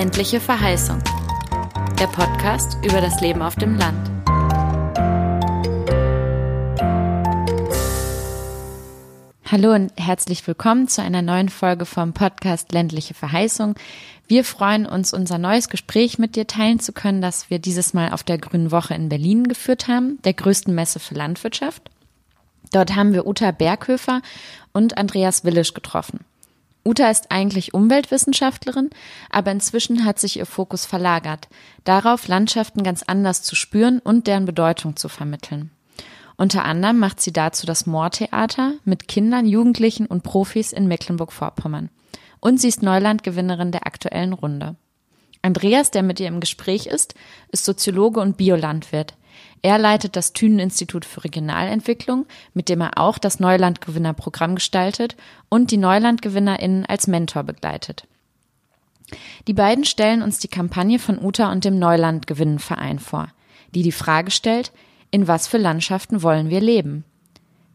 Ländliche Verheißung. Der Podcast über das Leben auf dem Land. Hallo und herzlich willkommen zu einer neuen Folge vom Podcast Ländliche Verheißung. Wir freuen uns, unser neues Gespräch mit dir teilen zu können, das wir dieses Mal auf der Grünen Woche in Berlin geführt haben, der größten Messe für Landwirtschaft. Dort haben wir Uta Berghöfer und Andreas Willisch getroffen. Uta ist eigentlich Umweltwissenschaftlerin, aber inzwischen hat sich ihr Fokus verlagert, darauf Landschaften ganz anders zu spüren und deren Bedeutung zu vermitteln. Unter anderem macht sie dazu das Moortheater mit Kindern, Jugendlichen und Profis in Mecklenburg-Vorpommern. Und sie ist Neulandgewinnerin der aktuellen Runde. Andreas, der mit ihr im Gespräch ist, ist Soziologe und Biolandwirt. Er leitet das Thünen-Institut für Regionalentwicklung, mit dem er auch das Neulandgewinnerprogramm gestaltet und die NeulandgewinnerInnen als Mentor begleitet. Die beiden stellen uns die Kampagne von Uta und dem Neulandgewinnenverein vor, die die Frage stellt, in was für Landschaften wollen wir leben?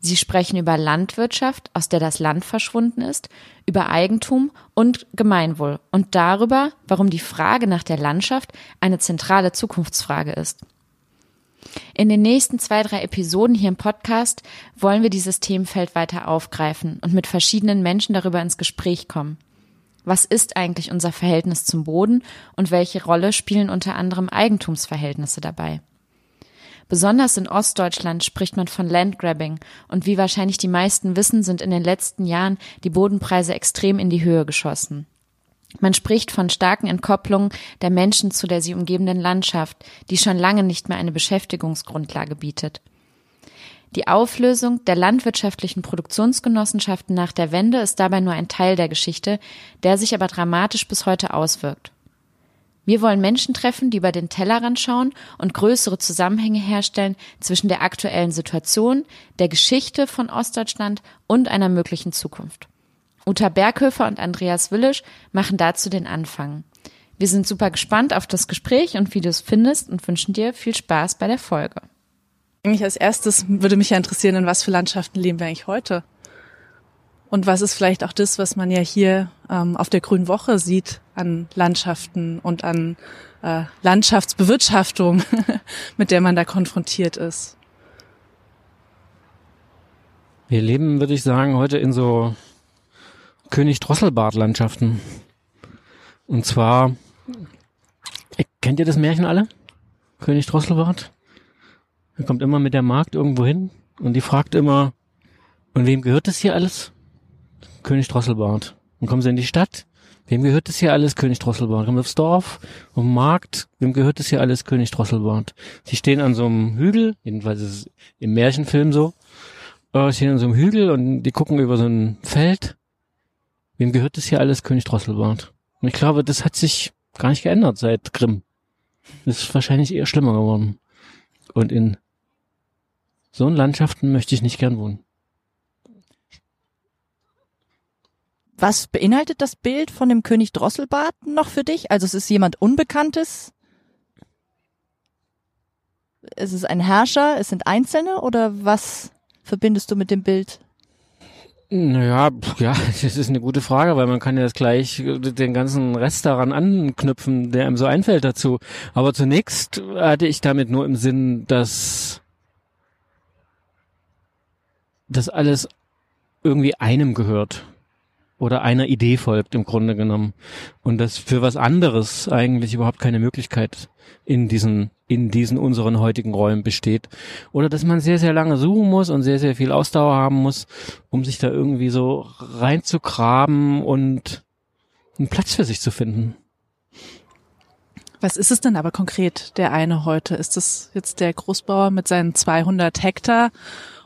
Sie sprechen über Landwirtschaft, aus der das Land verschwunden ist, über Eigentum und Gemeinwohl und darüber, warum die Frage nach der Landschaft eine zentrale Zukunftsfrage ist. In den nächsten zwei, drei Episoden hier im Podcast wollen wir dieses Themenfeld weiter aufgreifen und mit verschiedenen Menschen darüber ins Gespräch kommen. Was ist eigentlich unser Verhältnis zum Boden und welche Rolle spielen unter anderem Eigentumsverhältnisse dabei? Besonders in Ostdeutschland spricht man von Landgrabbing und wie wahrscheinlich die meisten wissen, sind in den letzten Jahren die Bodenpreise extrem in die Höhe geschossen. Man spricht von starken Entkopplungen der Menschen zu der sie umgebenden Landschaft, die schon lange nicht mehr eine Beschäftigungsgrundlage bietet. Die Auflösung der landwirtschaftlichen Produktionsgenossenschaften nach der Wende ist dabei nur ein Teil der Geschichte, der sich aber dramatisch bis heute auswirkt. Wir wollen Menschen treffen, die über den Tellerrand schauen und größere Zusammenhänge herstellen zwischen der aktuellen Situation, der Geschichte von Ostdeutschland und einer möglichen Zukunft. Uta Berghöfer und Andreas Willisch machen dazu den Anfang. Wir sind super gespannt auf das Gespräch und wie du es findest und wünschen dir viel Spaß bei der Folge. Eigentlich als erstes würde mich ja interessieren, in was für Landschaften leben wir eigentlich heute? Und was ist vielleicht auch das, was man ja hier ähm, auf der Grünen Woche sieht an Landschaften und an äh, Landschaftsbewirtschaftung, mit der man da konfrontiert ist? Wir leben, würde ich sagen, heute in so König-Drosselbart-Landschaften. Und zwar, kennt ihr das Märchen alle? König Drosselbart? Er kommt immer mit der Magd irgendwo hin und die fragt immer, und wem gehört das hier alles? König Drosselbart. Und kommen sie in die Stadt. Wem gehört das hier alles? König Drosselbart. Kommen aufs Dorf, den Markt. Wem gehört das hier alles? König Drosselbart. Sie stehen an so einem Hügel, jedenfalls ist es im Märchenfilm so. Äh, stehen an so einem Hügel und die gucken über so ein Feld. Wem gehört das hier alles? König Drosselbart. Und ich glaube, das hat sich gar nicht geändert seit Grimm. Das ist wahrscheinlich eher schlimmer geworden. Und in so Landschaften möchte ich nicht gern wohnen. Was beinhaltet das Bild von dem König Drosselbart noch für dich? Also es ist jemand Unbekanntes? Es ist ein Herrscher? Es sind Einzelne? Oder was verbindest du mit dem Bild? Naja, ja, das ist eine gute Frage, weil man kann ja jetzt gleich den ganzen Rest daran anknüpfen, der einem so einfällt dazu. Aber zunächst hatte ich damit nur im Sinn, dass das alles irgendwie einem gehört oder einer Idee folgt im Grunde genommen und dass für was anderes eigentlich überhaupt keine Möglichkeit in diesen in diesen unseren heutigen Räumen besteht oder dass man sehr sehr lange suchen muss und sehr sehr viel Ausdauer haben muss, um sich da irgendwie so reinzugraben und einen Platz für sich zu finden. Was ist es denn aber konkret, der eine heute? Ist das jetzt der Großbauer mit seinen 200 Hektar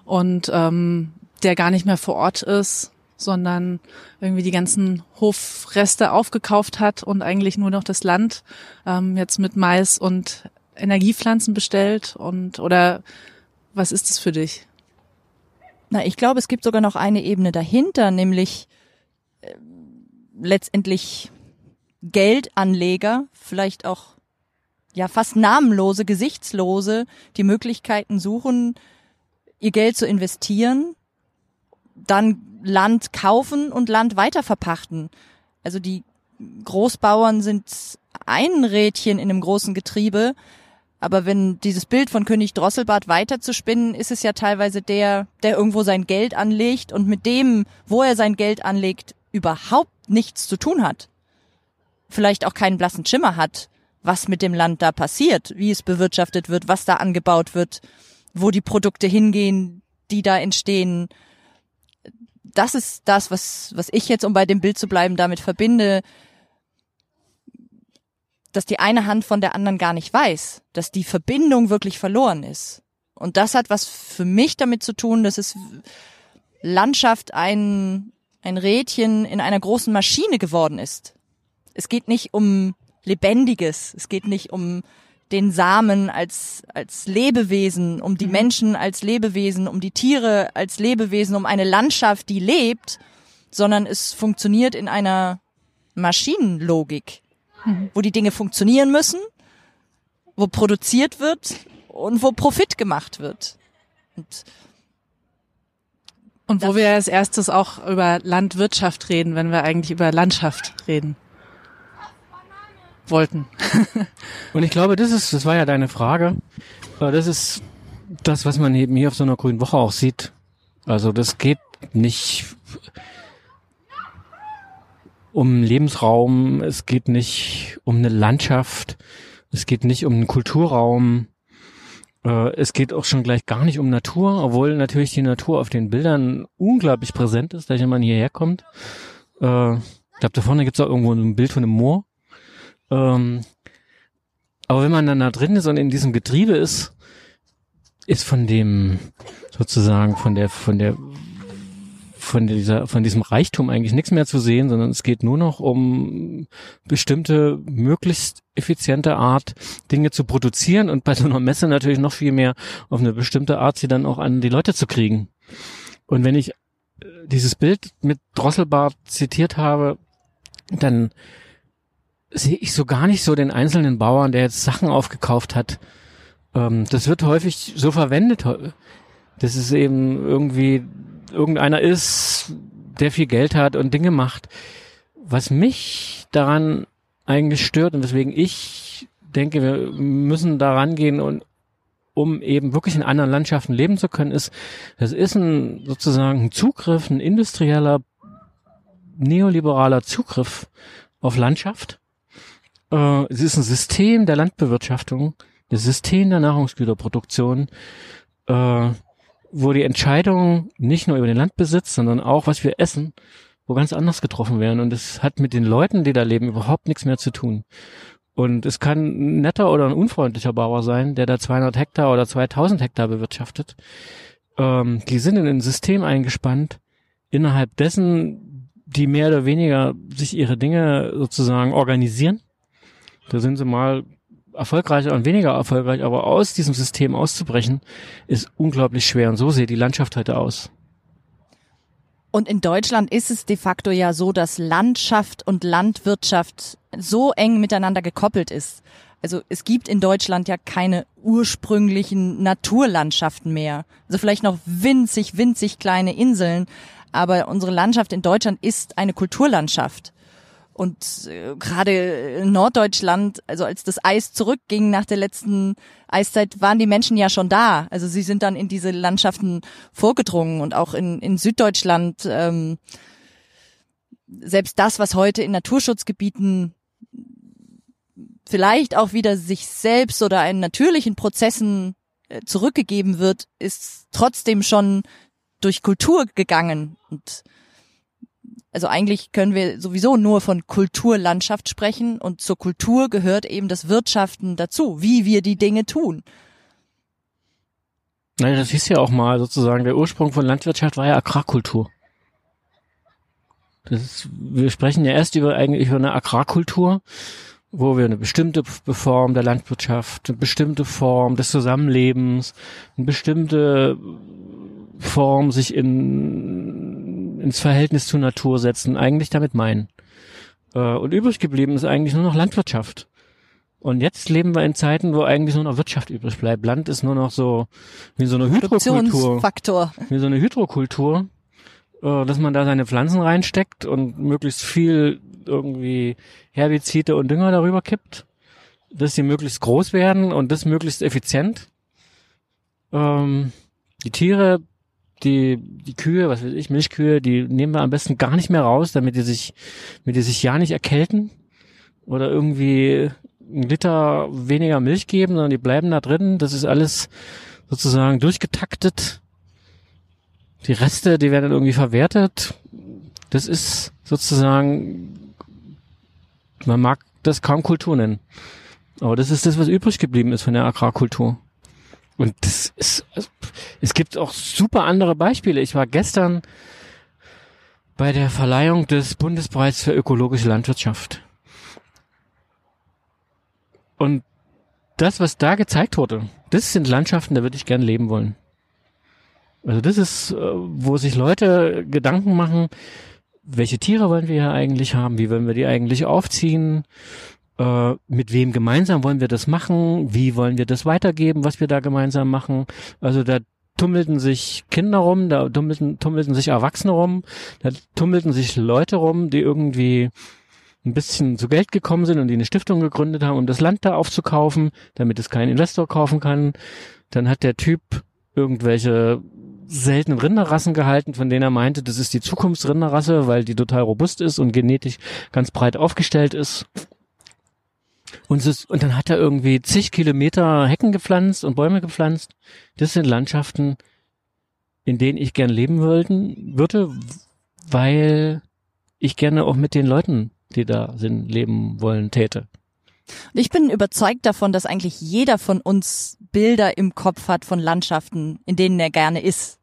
und ähm, der gar nicht mehr vor Ort ist sondern irgendwie die ganzen Hofreste aufgekauft hat und eigentlich nur noch das Land ähm, jetzt mit Mais und Energiepflanzen bestellt und oder was ist es für dich? Na, ich glaube, es gibt sogar noch eine Ebene dahinter, nämlich äh, letztendlich Geldanleger, vielleicht auch ja fast namenlose, gesichtslose, die Möglichkeiten suchen, ihr Geld zu investieren, dann Land kaufen und Land weiterverpachten. Also die Großbauern sind ein Rädchen in einem großen Getriebe. Aber wenn dieses Bild von König Drosselbart weiter zu spinnen, ist es ja teilweise der, der irgendwo sein Geld anlegt und mit dem, wo er sein Geld anlegt, überhaupt nichts zu tun hat. Vielleicht auch keinen blassen Schimmer hat, was mit dem Land da passiert, wie es bewirtschaftet wird, was da angebaut wird, wo die Produkte hingehen, die da entstehen. Das ist das, was, was ich jetzt, um bei dem Bild zu bleiben, damit verbinde, dass die eine Hand von der anderen gar nicht weiß, dass die Verbindung wirklich verloren ist. Und das hat was für mich damit zu tun, dass es Landschaft ein, ein Rädchen in einer großen Maschine geworden ist. Es geht nicht um Lebendiges, es geht nicht um den Samen als, als Lebewesen, um die mhm. Menschen als Lebewesen, um die Tiere als Lebewesen, um eine Landschaft, die lebt, sondern es funktioniert in einer Maschinenlogik mhm. wo die Dinge funktionieren müssen, wo produziert wird und wo Profit gemacht wird. Und, und wo wir als erstes auch über Landwirtschaft reden, wenn wir eigentlich über Landschaft reden wollten. und ich glaube, das ist, das war ja deine Frage. Das ist das, was man eben hier auf so einer grünen Woche auch sieht. Also das geht nicht um Lebensraum, es geht nicht um eine Landschaft, es geht nicht um einen Kulturraum, äh, es geht auch schon gleich gar nicht um Natur, obwohl natürlich die Natur auf den Bildern unglaublich präsent ist, wenn man hierher kommt. Äh, ich glaube, da vorne gibt's auch irgendwo ein Bild von einem Moor. Ähm, aber wenn man dann da drin ist und in diesem Getriebe ist, ist von dem sozusagen von der von der von dieser, von diesem Reichtum eigentlich nichts mehr zu sehen, sondern es geht nur noch um bestimmte, möglichst effiziente Art, Dinge zu produzieren und bei so einer Messe natürlich noch viel mehr auf eine bestimmte Art, sie dann auch an die Leute zu kriegen. Und wenn ich äh, dieses Bild mit Drosselbart zitiert habe, dann sehe ich so gar nicht so den einzelnen Bauern, der jetzt Sachen aufgekauft hat. Ähm, das wird häufig so verwendet. Das ist eben irgendwie irgendeiner ist, der viel Geld hat und Dinge macht. Was mich daran eigentlich stört und weswegen ich denke, wir müssen daran gehen und um eben wirklich in anderen Landschaften leben zu können, ist, das ist ein sozusagen ein Zugriff, ein industrieller, neoliberaler Zugriff auf Landschaft. Äh, es ist ein System der Landbewirtschaftung, ein System der Nahrungsgüterproduktion, äh, wo die Entscheidungen nicht nur über den Landbesitz, sondern auch, was wir essen, wo ganz anders getroffen werden. Und es hat mit den Leuten, die da leben, überhaupt nichts mehr zu tun. Und es kann ein netter oder ein unfreundlicher Bauer sein, der da 200 Hektar oder 2000 Hektar bewirtschaftet. Ähm, die sind in ein System eingespannt, innerhalb dessen die mehr oder weniger sich ihre Dinge sozusagen organisieren. Da sind sie mal erfolgreicher und weniger erfolgreich, aber aus diesem System auszubrechen, ist unglaublich schwer. Und so sieht die Landschaft heute aus. Und in Deutschland ist es de facto ja so, dass Landschaft und Landwirtschaft so eng miteinander gekoppelt ist. Also es gibt in Deutschland ja keine ursprünglichen Naturlandschaften mehr. Also vielleicht noch winzig, winzig kleine Inseln, aber unsere Landschaft in Deutschland ist eine Kulturlandschaft. Und äh, gerade in Norddeutschland, also als das Eis zurückging nach der letzten Eiszeit, waren die Menschen ja schon da. Also sie sind dann in diese Landschaften vorgedrungen und auch in, in Süddeutschland. Ähm, selbst das, was heute in Naturschutzgebieten vielleicht auch wieder sich selbst oder einen natürlichen Prozessen äh, zurückgegeben wird, ist trotzdem schon durch Kultur gegangen. Und also eigentlich können wir sowieso nur von Kulturlandschaft sprechen und zur Kultur gehört eben das Wirtschaften dazu, wie wir die Dinge tun. Nein, das hieß ja auch mal sozusagen, der Ursprung von Landwirtschaft war ja Agrarkultur. Das ist, wir sprechen ja erst über eigentlich über eine Agrarkultur, wo wir eine bestimmte Form der Landwirtschaft, eine bestimmte Form des Zusammenlebens, eine bestimmte Form sich in, ins Verhältnis zur Natur setzen, eigentlich damit meinen. Äh, und übrig geblieben ist eigentlich nur noch Landwirtschaft. Und jetzt leben wir in Zeiten, wo eigentlich nur noch Wirtschaft übrig bleibt. Land ist nur noch so wie so eine Hydrokultur. Wie so eine Hydrokultur, äh, dass man da seine Pflanzen reinsteckt und möglichst viel irgendwie Herbizide und Dünger darüber kippt. dass sie möglichst groß werden und das möglichst effizient. Ähm, die Tiere, die, die Kühe, was weiß ich, Milchkühe, die nehmen wir am besten gar nicht mehr raus, damit die sich, damit die sich ja nicht erkälten oder irgendwie ein Liter weniger Milch geben, sondern die bleiben da drin. Das ist alles sozusagen durchgetaktet. Die Reste, die werden dann irgendwie verwertet. Das ist sozusagen, man mag das kaum Kultur nennen. Aber das ist das, was übrig geblieben ist von der Agrarkultur. Und das ist, es gibt auch super andere Beispiele. Ich war gestern bei der Verleihung des Bundespreis für ökologische Landwirtschaft. Und das, was da gezeigt wurde, das sind Landschaften, da würde ich gern leben wollen. Also das ist, äh, wo sich Leute Gedanken machen, welche Tiere wollen wir hier eigentlich haben, wie wollen wir die eigentlich aufziehen, äh, mit wem gemeinsam wollen wir das machen, wie wollen wir das weitergeben, was wir da gemeinsam machen. Also da tummelten sich Kinder rum, da tummelten, tummelten sich Erwachsene rum, da tummelten sich Leute rum, die irgendwie ein bisschen zu Geld gekommen sind und die eine Stiftung gegründet haben, um das Land da aufzukaufen, damit es kein Investor kaufen kann. Dann hat der Typ irgendwelche seltenen Rinderrassen gehalten, von denen er meinte, das ist die Zukunftsrinderrasse, weil die total robust ist und genetisch ganz breit aufgestellt ist. Und, es, und dann hat er irgendwie zig Kilometer Hecken gepflanzt und Bäume gepflanzt. Das sind Landschaften, in denen ich gern leben würden, würde, weil ich gerne auch mit den Leuten, die da sind, leben wollen, täte. Ich bin überzeugt davon, dass eigentlich jeder von uns Bilder im Kopf hat von Landschaften, in denen er gerne ist.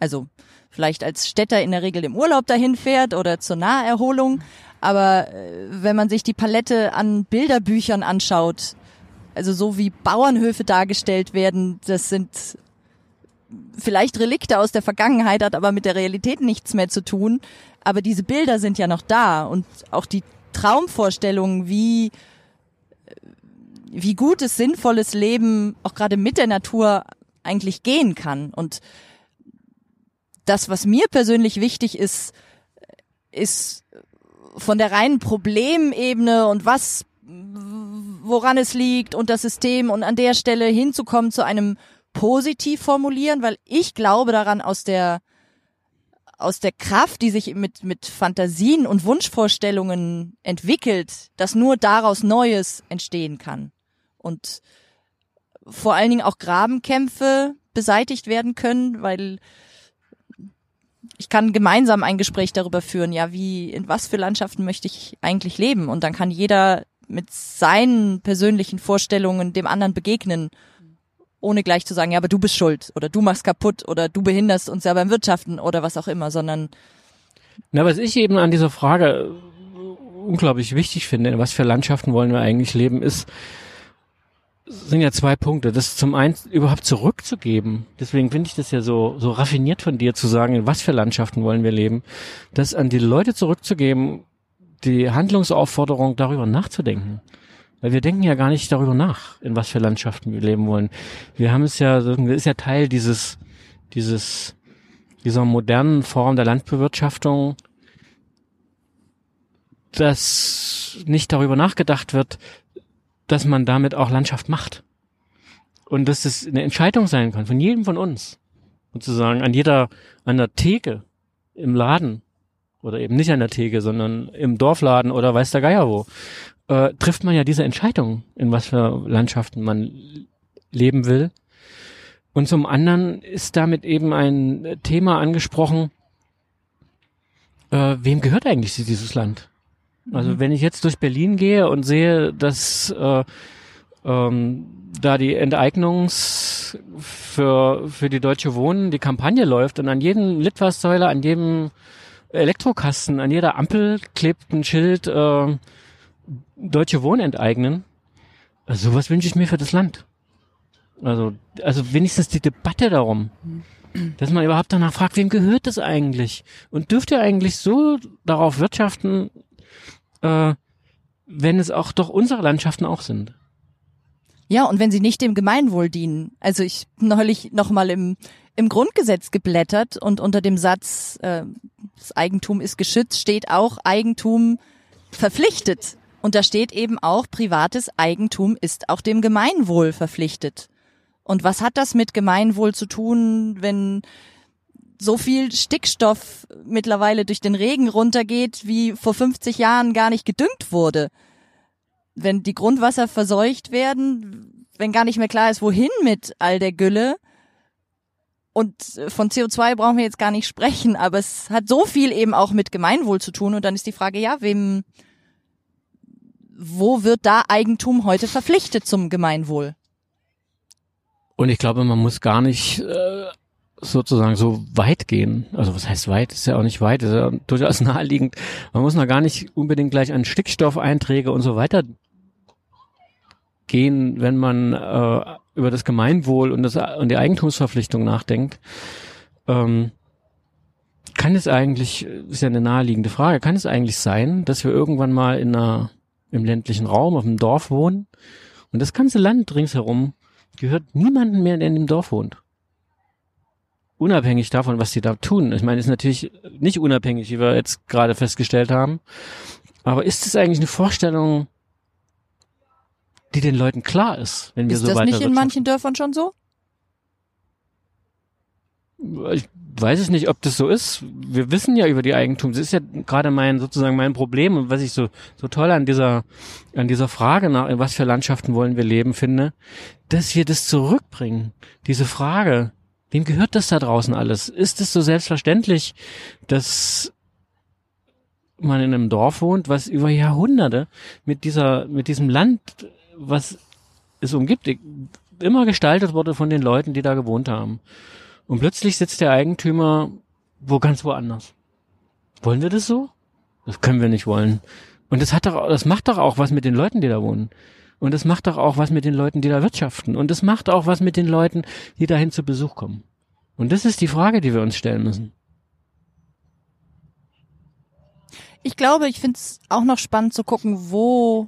Also vielleicht als Städter in der Regel im Urlaub dahin fährt oder zur Naherholung. Aber äh, wenn man sich die Palette an Bilderbüchern anschaut, also so wie Bauernhöfe dargestellt werden, das sind vielleicht Relikte aus der Vergangenheit, hat aber mit der Realität nichts mehr zu tun. Aber diese Bilder sind ja noch da und auch die Traumvorstellungen, wie wie gutes, sinnvolles Leben auch gerade mit der Natur eigentlich gehen kann. Und das, was mir persönlich wichtig ist, ist von der reinen Problemebene und was, woran es liegt und das System und an der Stelle hinzukommen zu einem positiv formulieren, weil ich glaube daran aus der aus der Kraft, die sich mit, mit Fantasien und Wunschvorstellungen entwickelt, dass nur daraus Neues entstehen kann. Und vor allen Dingen auch Grabenkämpfe beseitigt werden können, weil ich kann gemeinsam ein Gespräch darüber führen, ja, wie, in was für Landschaften möchte ich eigentlich leben? Und dann kann jeder mit seinen persönlichen Vorstellungen dem anderen begegnen, ohne gleich zu sagen, ja, aber du bist schuld oder du machst kaputt oder du behinderst uns ja beim Wirtschaften oder was auch immer, sondern. Na, was ich eben an dieser Frage unglaublich wichtig finde, in was für Landschaften wollen wir eigentlich leben, ist, sind ja zwei Punkte. Das zum einen überhaupt zurückzugeben. Deswegen finde ich das ja so, so raffiniert von dir zu sagen, in was für Landschaften wollen wir leben. Das an die Leute zurückzugeben, die Handlungsaufforderung darüber nachzudenken. Weil wir denken ja gar nicht darüber nach, in was für Landschaften wir leben wollen. Wir haben es ja, das ist ja Teil dieses, dieses, dieser modernen Form der Landbewirtschaftung, dass nicht darüber nachgedacht wird, dass man damit auch Landschaft macht. Und dass es eine Entscheidung sein kann von jedem von uns. Sozusagen an jeder, an der Theke im Laden oder eben nicht an der Theke, sondern im Dorfladen oder weiß der Geier wo, äh, trifft man ja diese Entscheidung, in was für Landschaften man leben will. Und zum anderen ist damit eben ein Thema angesprochen, äh, wem gehört eigentlich dieses Land? Also mhm. wenn ich jetzt durch Berlin gehe und sehe, dass äh, ähm, da die Enteignungs für, für die Deutsche Wohnen die Kampagne läuft und an jedem Litfaßsäule, an jedem Elektrokasten, an jeder Ampel klebt ein Schild äh, Deutsche Wohnen enteignen. Also sowas wünsche ich mir für das Land. Also, also wenigstens die Debatte darum. Dass man überhaupt danach fragt, wem gehört das eigentlich? Und dürft ihr eigentlich so darauf wirtschaften, äh, wenn es auch doch unsere Landschaften auch sind. Ja, und wenn sie nicht dem Gemeinwohl dienen. Also ich neulich nochmal im, im Grundgesetz geblättert und unter dem Satz, äh, das Eigentum ist geschützt, steht auch Eigentum verpflichtet. Und da steht eben auch, privates Eigentum ist auch dem Gemeinwohl verpflichtet. Und was hat das mit Gemeinwohl zu tun, wenn so viel Stickstoff mittlerweile durch den Regen runtergeht, wie vor 50 Jahren gar nicht gedüngt wurde? Wenn die Grundwasser verseucht werden, wenn gar nicht mehr klar ist, wohin mit all der Gülle, und von CO2 brauchen wir jetzt gar nicht sprechen, aber es hat so viel eben auch mit Gemeinwohl zu tun. Und dann ist die Frage, ja, wem, wo wird da Eigentum heute verpflichtet zum Gemeinwohl? Und ich glaube, man muss gar nicht äh, sozusagen so weit gehen. Also was heißt weit? Ist ja auch nicht weit, ist ja durchaus naheliegend. Man muss noch gar nicht unbedingt gleich an Stickstoffeinträge und so weiter gehen, wenn man äh, über das Gemeinwohl und, das, und die Eigentumsverpflichtung nachdenkt. Ähm, kann es eigentlich, ist ja eine naheliegende Frage, kann es eigentlich sein, dass wir irgendwann mal in einer, im ländlichen Raum, auf einem Dorf wohnen und das ganze Land ringsherum gehört niemandem mehr, der in dem Dorf wohnt? Unabhängig davon, was die da tun. Ich meine, ist natürlich nicht unabhängig, wie wir jetzt gerade festgestellt haben. Aber ist es eigentlich eine Vorstellung, die den Leuten klar ist, wenn wir ist so weiter Ist das nicht in manchen Dörfern schon so? Ich weiß es nicht, ob das so ist. Wir wissen ja über die Eigentum. Das ist ja gerade mein sozusagen mein Problem und was ich so so toll an dieser an dieser Frage nach in was für Landschaften wollen wir leben finde, dass wir das zurückbringen. Diese Frage, wem gehört das da draußen alles? Ist es so selbstverständlich, dass man in einem Dorf wohnt, was über Jahrhunderte mit dieser mit diesem Land was es umgibt, immer gestaltet wurde von den Leuten, die da gewohnt haben. Und plötzlich sitzt der Eigentümer wo ganz woanders. Wollen wir das so? Das können wir nicht wollen. Und das hat doch, das macht doch auch was mit den Leuten, die da wohnen. Und das macht doch auch was mit den Leuten, die da wirtschaften. Und das macht auch was mit den Leuten, die dahin zu Besuch kommen. Und das ist die Frage, die wir uns stellen müssen. Ich glaube, ich finde es auch noch spannend zu gucken, wo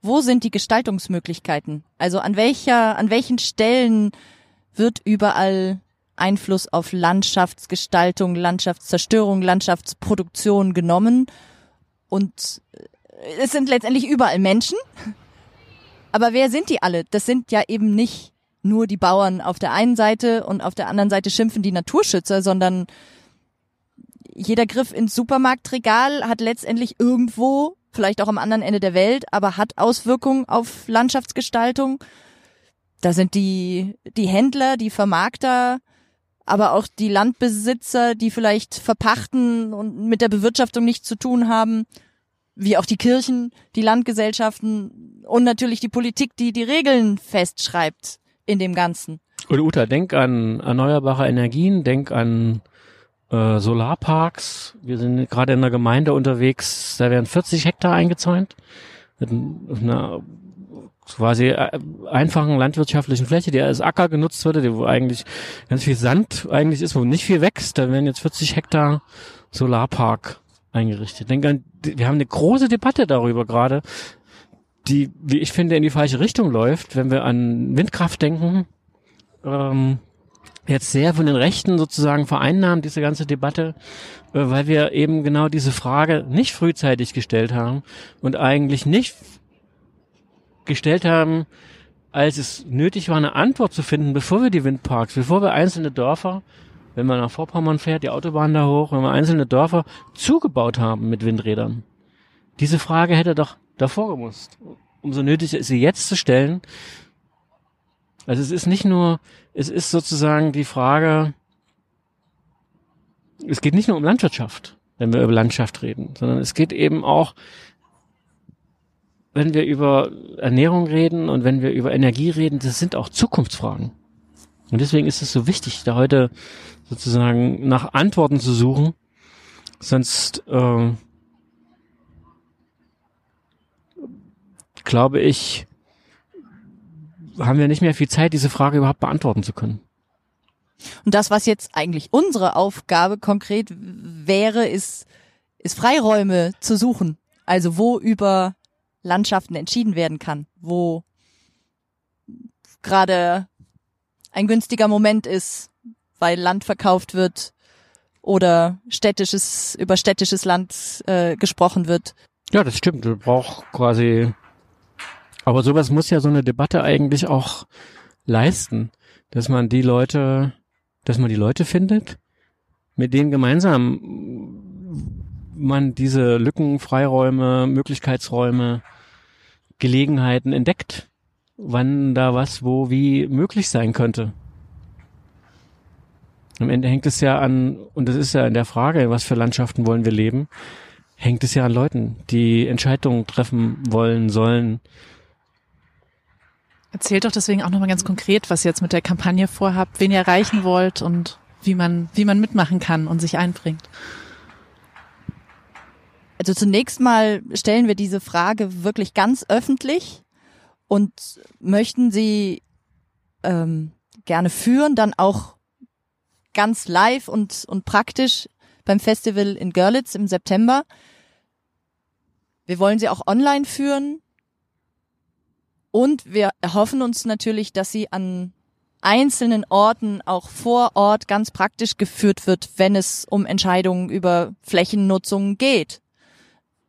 wo sind die Gestaltungsmöglichkeiten? Also an welcher, an welchen Stellen wird überall Einfluss auf Landschaftsgestaltung, Landschaftszerstörung, Landschaftsproduktion genommen? Und äh, es sind letztendlich überall Menschen. Aber wer sind die alle? Das sind ja eben nicht nur die Bauern auf der einen Seite und auf der anderen Seite schimpfen die Naturschützer, sondern jeder Griff ins Supermarktregal hat letztendlich irgendwo vielleicht auch am anderen Ende der Welt, aber hat Auswirkungen auf Landschaftsgestaltung. Da sind die, die Händler, die Vermarkter, aber auch die Landbesitzer, die vielleicht verpachten und mit der Bewirtschaftung nichts zu tun haben, wie auch die Kirchen, die Landgesellschaften und natürlich die Politik, die die Regeln festschreibt in dem Ganzen. Und Uta, denk an erneuerbare Energien, denk an äh, Solarparks. Wir sind gerade in einer Gemeinde unterwegs, da werden 40 Hektar eingezäunt. Mit einer quasi äh, einfachen landwirtschaftlichen Fläche, die als Acker genutzt wurde, die wo eigentlich ganz viel Sand eigentlich ist, wo nicht viel wächst. Da werden jetzt 40 Hektar Solarpark eingerichtet. Denk an, wir haben eine große Debatte darüber gerade, die, wie ich finde, in die falsche Richtung läuft, wenn wir an Windkraft denken. Ähm, jetzt sehr von den Rechten sozusagen vereinnahmt, diese ganze Debatte, äh, weil wir eben genau diese Frage nicht frühzeitig gestellt haben und eigentlich nicht gestellt haben, als es nötig war, eine Antwort zu finden, bevor wir die Windparks, bevor wir einzelne Dörfer, wenn man nach Vorpommern fährt, die Autobahn da hoch, wenn wir einzelne Dörfer zugebaut haben mit Windrädern. Diese Frage hätte doch davor gemusst. Umso nötiger ist sie jetzt zu stellen, also es ist nicht nur, es ist sozusagen die Frage, es geht nicht nur um Landwirtschaft, wenn wir über Landschaft reden, sondern es geht eben auch, wenn wir über Ernährung reden und wenn wir über Energie reden, das sind auch Zukunftsfragen. Und deswegen ist es so wichtig, da heute sozusagen nach Antworten zu suchen, sonst äh, glaube ich, haben wir nicht mehr viel Zeit, diese Frage überhaupt beantworten zu können. Und das, was jetzt eigentlich unsere Aufgabe konkret wäre, ist, ist Freiräume zu suchen. Also wo über Landschaften entschieden werden kann, wo gerade ein günstiger Moment ist, weil Land verkauft wird oder städtisches über städtisches Land äh, gesprochen wird. Ja, das stimmt. Du brauchst quasi, aber sowas muss ja so eine Debatte eigentlich auch leisten, dass man die Leute, dass man die Leute findet, mit denen gemeinsam man diese Lücken, Freiräume, Möglichkeitsräume, Gelegenheiten entdeckt, wann da was, wo, wie möglich sein könnte. Am Ende hängt es ja an, und das ist ja in der Frage, was für Landschaften wollen wir leben, hängt es ja an Leuten, die Entscheidungen treffen wollen, sollen. Erzählt doch deswegen auch nochmal ganz konkret, was ihr jetzt mit der Kampagne vorhabt, wen ihr erreichen wollt und wie man, wie man mitmachen kann und sich einbringt. Also zunächst mal stellen wir diese Frage wirklich ganz öffentlich und möchten sie ähm, gerne führen, dann auch ganz live und, und praktisch beim Festival in Görlitz im September. Wir wollen sie auch online führen und wir erhoffen uns natürlich, dass sie an einzelnen Orten auch vor Ort ganz praktisch geführt wird, wenn es um Entscheidungen über Flächennutzung geht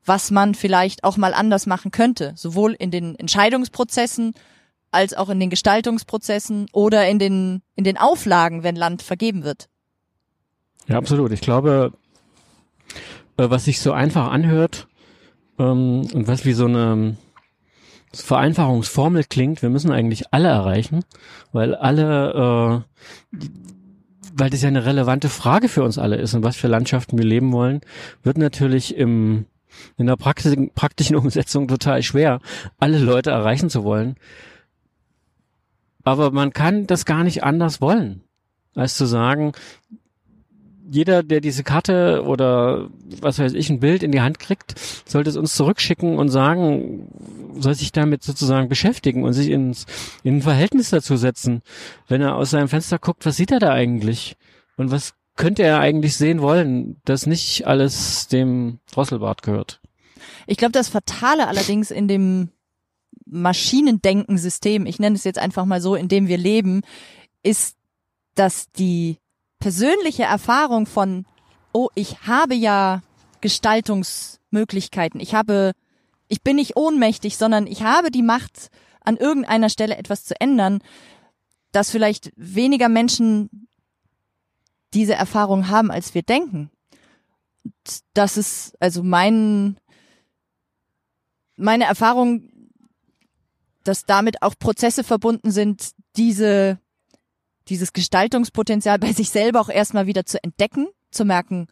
was man vielleicht auch mal anders machen könnte, sowohl in den Entscheidungsprozessen als auch in den Gestaltungsprozessen oder in den, in den Auflagen, wenn Land vergeben wird. Ja, absolut. Ich glaube, äh, was sich so einfach anhört ähm, und was wie so eine Vereinfachungsformel klingt, wir müssen eigentlich alle erreichen, weil alle, äh, weil das ja eine relevante Frage für uns alle ist und was für Landschaften wir leben wollen, wird natürlich im in der praktischen, praktischen Umsetzung total schwer, alle Leute erreichen zu wollen. Aber man kann das gar nicht anders wollen, als zu sagen, jeder, der diese Karte oder was weiß ich, ein Bild in die Hand kriegt, sollte es uns zurückschicken und sagen, soll sich damit sozusagen beschäftigen und sich ins, in ein Verhältnis dazu setzen. Wenn er aus seinem Fenster guckt, was sieht er da eigentlich? Und was könnte er eigentlich sehen wollen, dass nicht alles dem Drosselbart gehört. Ich glaube, das Fatale allerdings in dem Maschinendenken-System, ich nenne es jetzt einfach mal so, in dem wir leben, ist, dass die persönliche Erfahrung von, oh, ich habe ja Gestaltungsmöglichkeiten, ich habe, ich bin nicht ohnmächtig, sondern ich habe die Macht, an irgendeiner Stelle etwas zu ändern, dass vielleicht weniger Menschen diese Erfahrung haben, als wir denken. Das ist also mein, meine Erfahrung, dass damit auch Prozesse verbunden sind, diese, dieses Gestaltungspotenzial bei sich selber auch erstmal wieder zu entdecken, zu merken,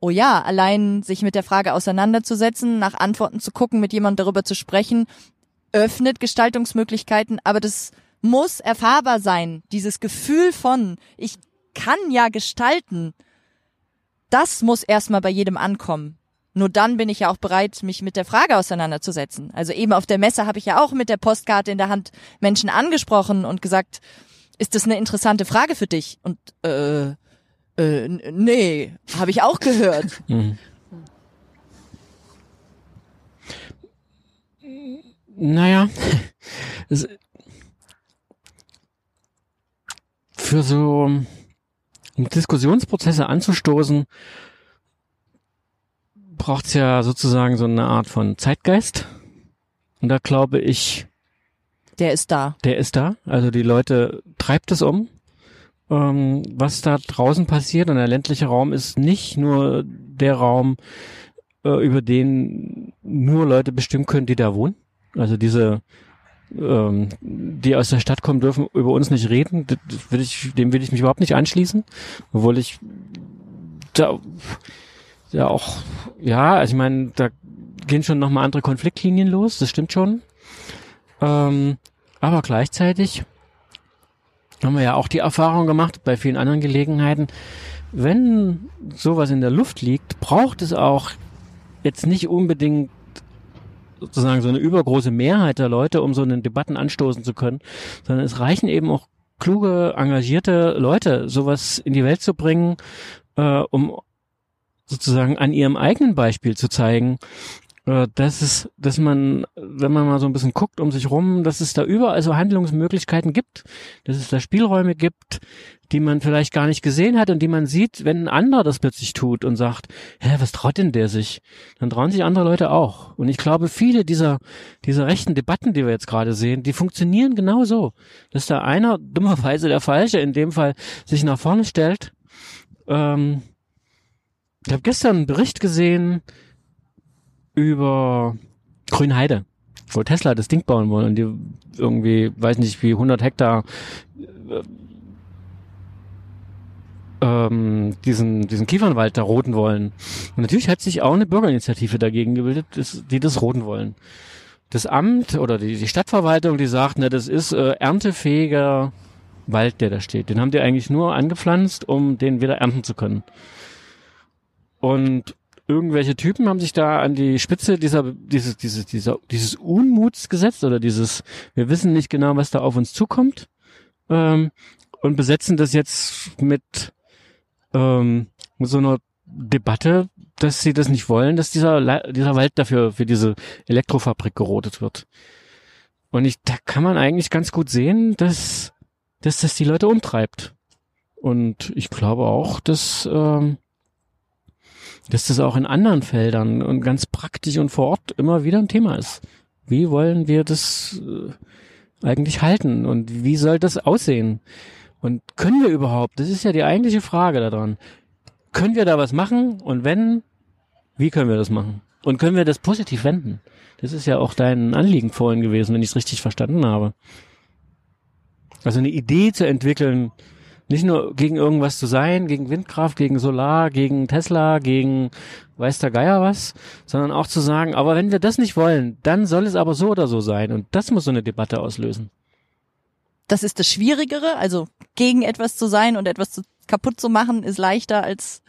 oh ja, allein sich mit der Frage auseinanderzusetzen, nach Antworten zu gucken, mit jemandem darüber zu sprechen, öffnet Gestaltungsmöglichkeiten, aber das muss erfahrbar sein. Dieses Gefühl von, ich kann ja gestalten. Das muss erstmal bei jedem ankommen. Nur dann bin ich ja auch bereit, mich mit der Frage auseinanderzusetzen. Also eben auf der Messe habe ich ja auch mit der Postkarte in der Hand Menschen angesprochen und gesagt, ist das eine interessante Frage für dich? Und äh, äh nee, habe ich auch gehört. Mhm. Naja, für so um Diskussionsprozesse anzustoßen, braucht es ja sozusagen so eine Art von Zeitgeist. Und da glaube ich. Der ist da. Der ist da. Also die Leute treibt es um. Ähm, was da draußen passiert und der ländliche Raum ist nicht nur der Raum, äh, über den nur Leute bestimmen können, die da wohnen. Also diese ähm, die aus der Stadt kommen, dürfen über uns nicht reden. Das will ich, dem will ich mich überhaupt nicht anschließen, obwohl ich da ja auch, ja, also ich meine, da gehen schon nochmal andere Konfliktlinien los, das stimmt schon. Ähm, aber gleichzeitig haben wir ja auch die Erfahrung gemacht bei vielen anderen Gelegenheiten, wenn sowas in der Luft liegt, braucht es auch jetzt nicht unbedingt sozusagen so eine übergroße Mehrheit der Leute, um so einen Debatten anstoßen zu können, sondern es reichen eben auch kluge, engagierte Leute, sowas in die Welt zu bringen, äh, um sozusagen an ihrem eigenen Beispiel zu zeigen, dass es, dass man, wenn man mal so ein bisschen guckt um sich rum, dass es da überall so Handlungsmöglichkeiten gibt, dass es da Spielräume gibt, die man vielleicht gar nicht gesehen hat und die man sieht, wenn ein anderer das plötzlich tut und sagt, hä, was traut denn der sich? Dann trauen sich andere Leute auch. Und ich glaube, viele dieser, dieser rechten Debatten, die wir jetzt gerade sehen, die funktionieren genau so. Dass da einer, dummerweise der Falsche, in dem Fall sich nach vorne stellt. Ähm, ich habe gestern einen Bericht gesehen, über Grünheide, wo Tesla das Ding bauen wollen und die irgendwie, weiß nicht wie 100 Hektar äh, ähm, diesen, diesen Kiefernwald da roten wollen. Und natürlich hat sich auch eine Bürgerinitiative dagegen gebildet, die das roten wollen. Das Amt oder die, die Stadtverwaltung, die sagt, ne, das ist äh, erntefähiger Wald, der da steht. Den haben die eigentlich nur angepflanzt, um den wieder ernten zu können. Und irgendwelche Typen haben sich da an die Spitze dieser, dieses, dieses, dieser, dieses Unmuts gesetzt oder dieses, wir wissen nicht genau, was da auf uns zukommt, ähm, und besetzen das jetzt mit, ähm, mit so einer Debatte, dass sie das nicht wollen, dass dieser, dieser Wald dafür, für diese Elektrofabrik gerodet wird. Und ich, da kann man eigentlich ganz gut sehen, dass, dass das die Leute umtreibt. Und ich glaube auch, dass, ähm, dass das auch in anderen Feldern und ganz praktisch und vor Ort immer wieder ein Thema ist. Wie wollen wir das äh, eigentlich halten und wie soll das aussehen? Und können wir überhaupt, das ist ja die eigentliche Frage daran, können wir da was machen und wenn, wie können wir das machen? Und können wir das positiv wenden? Das ist ja auch dein Anliegen vorhin gewesen, wenn ich es richtig verstanden habe. Also eine Idee zu entwickeln, nicht nur gegen irgendwas zu sein, gegen Windkraft, gegen Solar, gegen Tesla, gegen weiß der Geier was, sondern auch zu sagen, aber wenn wir das nicht wollen, dann soll es aber so oder so sein. Und das muss so eine Debatte auslösen. Das ist das Schwierigere, also gegen etwas zu sein und etwas zu, kaputt zu machen, ist leichter als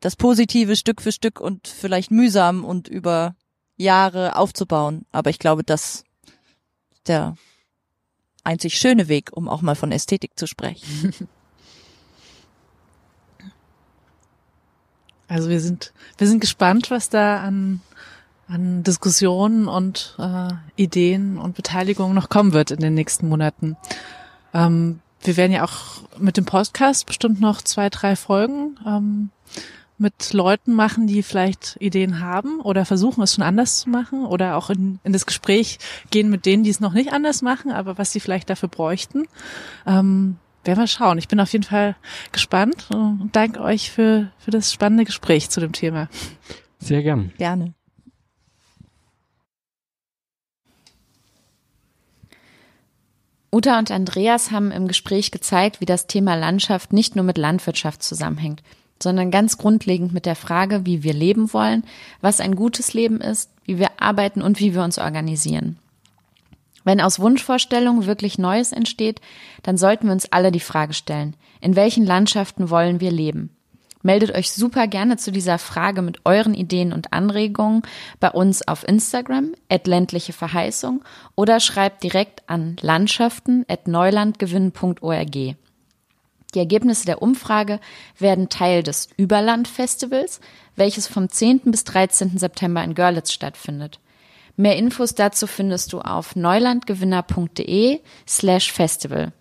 das Positive Stück für Stück und vielleicht mühsam und über Jahre aufzubauen. Aber ich glaube, dass der einzig schöne Weg, um auch mal von Ästhetik zu sprechen. Also wir sind, wir sind gespannt, was da an, an Diskussionen und äh, Ideen und Beteiligung noch kommen wird in den nächsten Monaten. Ähm, wir werden ja auch mit dem Podcast bestimmt noch zwei, drei Folgen ähm, mit Leuten machen, die vielleicht Ideen haben oder versuchen es schon anders zu machen oder auch in, in das Gespräch gehen mit denen, die es noch nicht anders machen, aber was sie vielleicht dafür bräuchten. Ähm, werden wir schauen. Ich bin auf jeden Fall gespannt und danke euch für, für das spannende Gespräch zu dem Thema. Sehr gern. Gerne. Uta und Andreas haben im Gespräch gezeigt, wie das Thema Landschaft nicht nur mit Landwirtschaft zusammenhängt sondern ganz grundlegend mit der Frage, wie wir leben wollen, was ein gutes Leben ist, wie wir arbeiten und wie wir uns organisieren. Wenn aus Wunschvorstellungen wirklich Neues entsteht, dann sollten wir uns alle die Frage stellen, in welchen Landschaften wollen wir leben? Meldet euch super gerne zu dieser Frage mit euren Ideen und Anregungen bei uns auf Instagram, at ländliche Verheißung, oder schreibt direkt an landschaften at neulandgewinnen.org. Die Ergebnisse der Umfrage werden Teil des Überland-Festivals, welches vom 10. bis 13. September in Görlitz stattfindet. Mehr Infos dazu findest du auf neulandgewinner.de slash festival.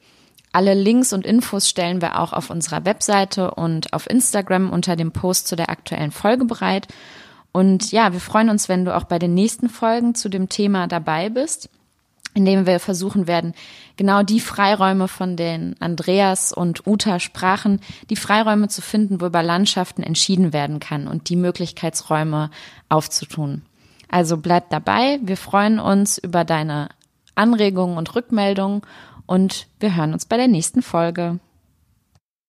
Alle Links und Infos stellen wir auch auf unserer Webseite und auf Instagram unter dem Post zu der aktuellen Folge bereit. Und ja, wir freuen uns, wenn du auch bei den nächsten Folgen zu dem Thema dabei bist indem wir versuchen werden, genau die Freiräume, von denen Andreas und Uta sprachen, die Freiräume zu finden, wo über Landschaften entschieden werden kann und die Möglichkeitsräume aufzutun. Also bleib dabei. Wir freuen uns über deine Anregungen und Rückmeldungen und wir hören uns bei der nächsten Folge.